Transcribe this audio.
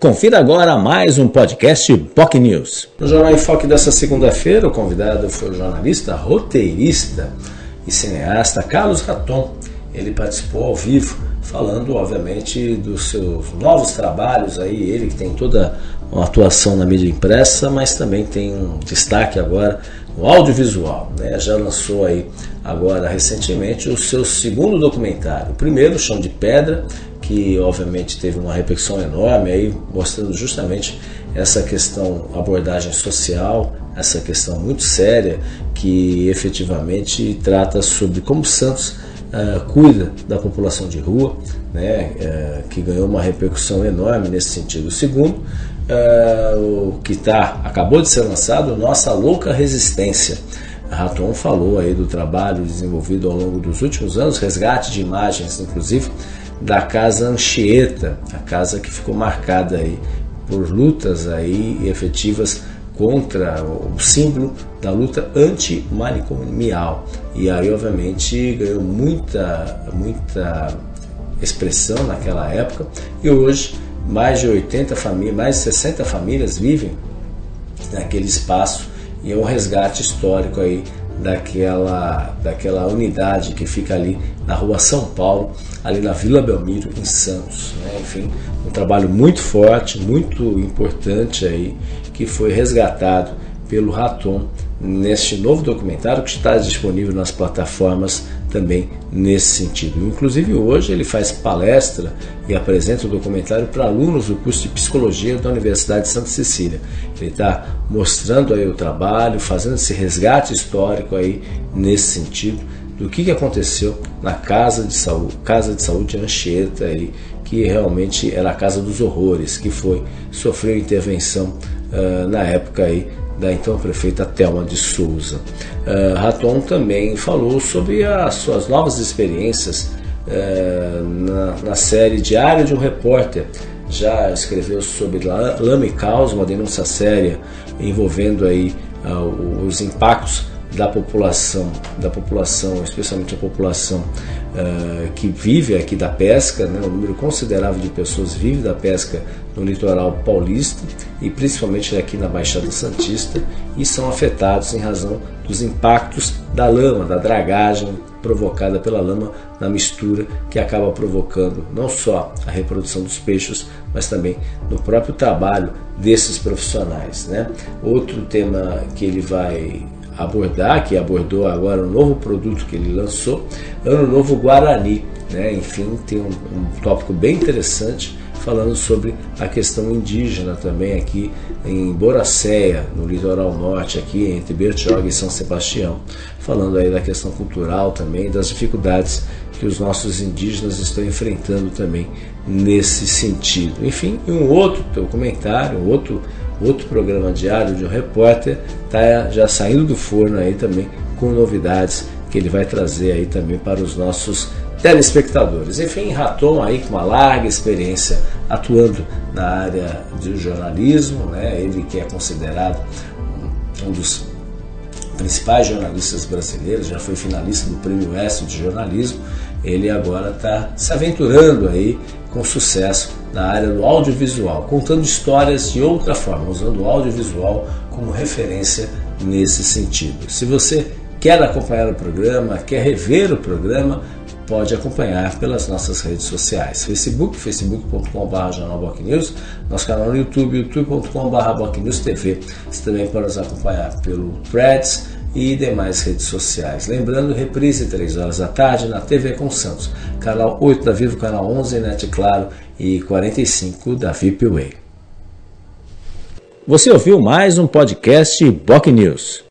Confira agora mais um podcast POC News. No Jornal em Foque dessa segunda-feira, o convidado foi o jornalista, roteirista e cineasta Carlos Raton. Ele participou ao vivo, falando, obviamente, dos seus novos trabalhos aí, ele que tem toda uma atuação na mídia impressa, mas também tem um destaque agora no audiovisual. Né? Já lançou aí agora recentemente o seu segundo documentário. O primeiro, Chão de Pedra, que obviamente teve uma repercussão enorme, aí mostrando justamente essa questão, abordagem social, essa questão muito séria que efetivamente trata sobre como Santos uh, cuida da população de rua, né, uh, que ganhou uma repercussão enorme nesse sentido. Segundo, uh, o que tá, acabou de ser lançado, Nossa Louca Resistência. A Raton falou aí do trabalho desenvolvido ao longo dos últimos anos, resgate de imagens, inclusive, da casa Anchieta, a casa que ficou marcada aí por lutas aí efetivas contra o símbolo da luta antimanicomial. E aí, obviamente, ganhou muita, muita expressão naquela época e hoje mais de 80 famílias, mais de 60 famílias vivem naquele espaço e é um resgate histórico aí daquela, daquela unidade que fica ali na rua São Paulo, ali na Vila Belmiro, em Santos. Né? Enfim, um trabalho muito forte, muito importante aí, que foi resgatado pelo Raton neste novo documentário que está disponível nas plataformas também nesse sentido. Inclusive hoje ele faz palestra e apresenta o documentário para alunos do curso de psicologia da Universidade de Santa Cecília. Ele está mostrando aí o trabalho, fazendo esse resgate histórico aí nesse sentido do que, aconteceu na casa de saúde, casa de saúde Anchieta aí, que realmente era a casa dos horrores, que foi sofreu intervenção uh, na época aí da então prefeita Thelma de Souza. Uh, Raton também falou sobre as suas novas experiências uh, na, na, série Diário de um Repórter. Já escreveu sobre Lama e Caos, uma denúncia séria envolvendo aí uh, os impactos da população, da população, especialmente a população uh, que vive aqui da pesca, né, um número considerável de pessoas vive da pesca no litoral paulista e principalmente aqui na Baixada Santista e são afetados em razão dos impactos da lama, da dragagem provocada pela lama na mistura que acaba provocando não só a reprodução dos peixes, mas também no próprio trabalho desses profissionais. Né? Outro tema que ele vai abordar, que abordou agora um novo produto que ele lançou, Ano Novo Guarani. Né? Enfim, tem um, um tópico bem interessante falando sobre a questão indígena também aqui em Boracéia, no litoral norte, aqui entre Bertioga e São Sebastião, falando aí da questão cultural também, das dificuldades que os nossos indígenas estão enfrentando também nesse sentido. Enfim, um outro documentário, um outro outro programa diário de um repórter, está já saindo do forno aí também com novidades que ele vai trazer aí também para os nossos telespectadores. Enfim, Raton aí com uma larga experiência atuando na área do jornalismo, né? ele que é considerado um dos principais jornalistas brasileiros, já foi finalista do Prêmio S de Jornalismo, ele agora está se aventurando aí com sucesso na área do audiovisual, contando histórias de outra forma, usando o audiovisual como referência nesse sentido. Se você quer acompanhar o programa, quer rever o programa, pode acompanhar pelas nossas redes sociais. Facebook, facebook.com.br jornalbocnews, nosso canal no YouTube, youtube.com.br TV. Você também pode nos acompanhar pelo Threads e demais redes sociais. Lembrando, reprise 3 horas da tarde na TV com Santos, canal 8 da Vivo, canal 11, Net Claro e 45 da VIP Way. Você ouviu mais um podcast Boc News.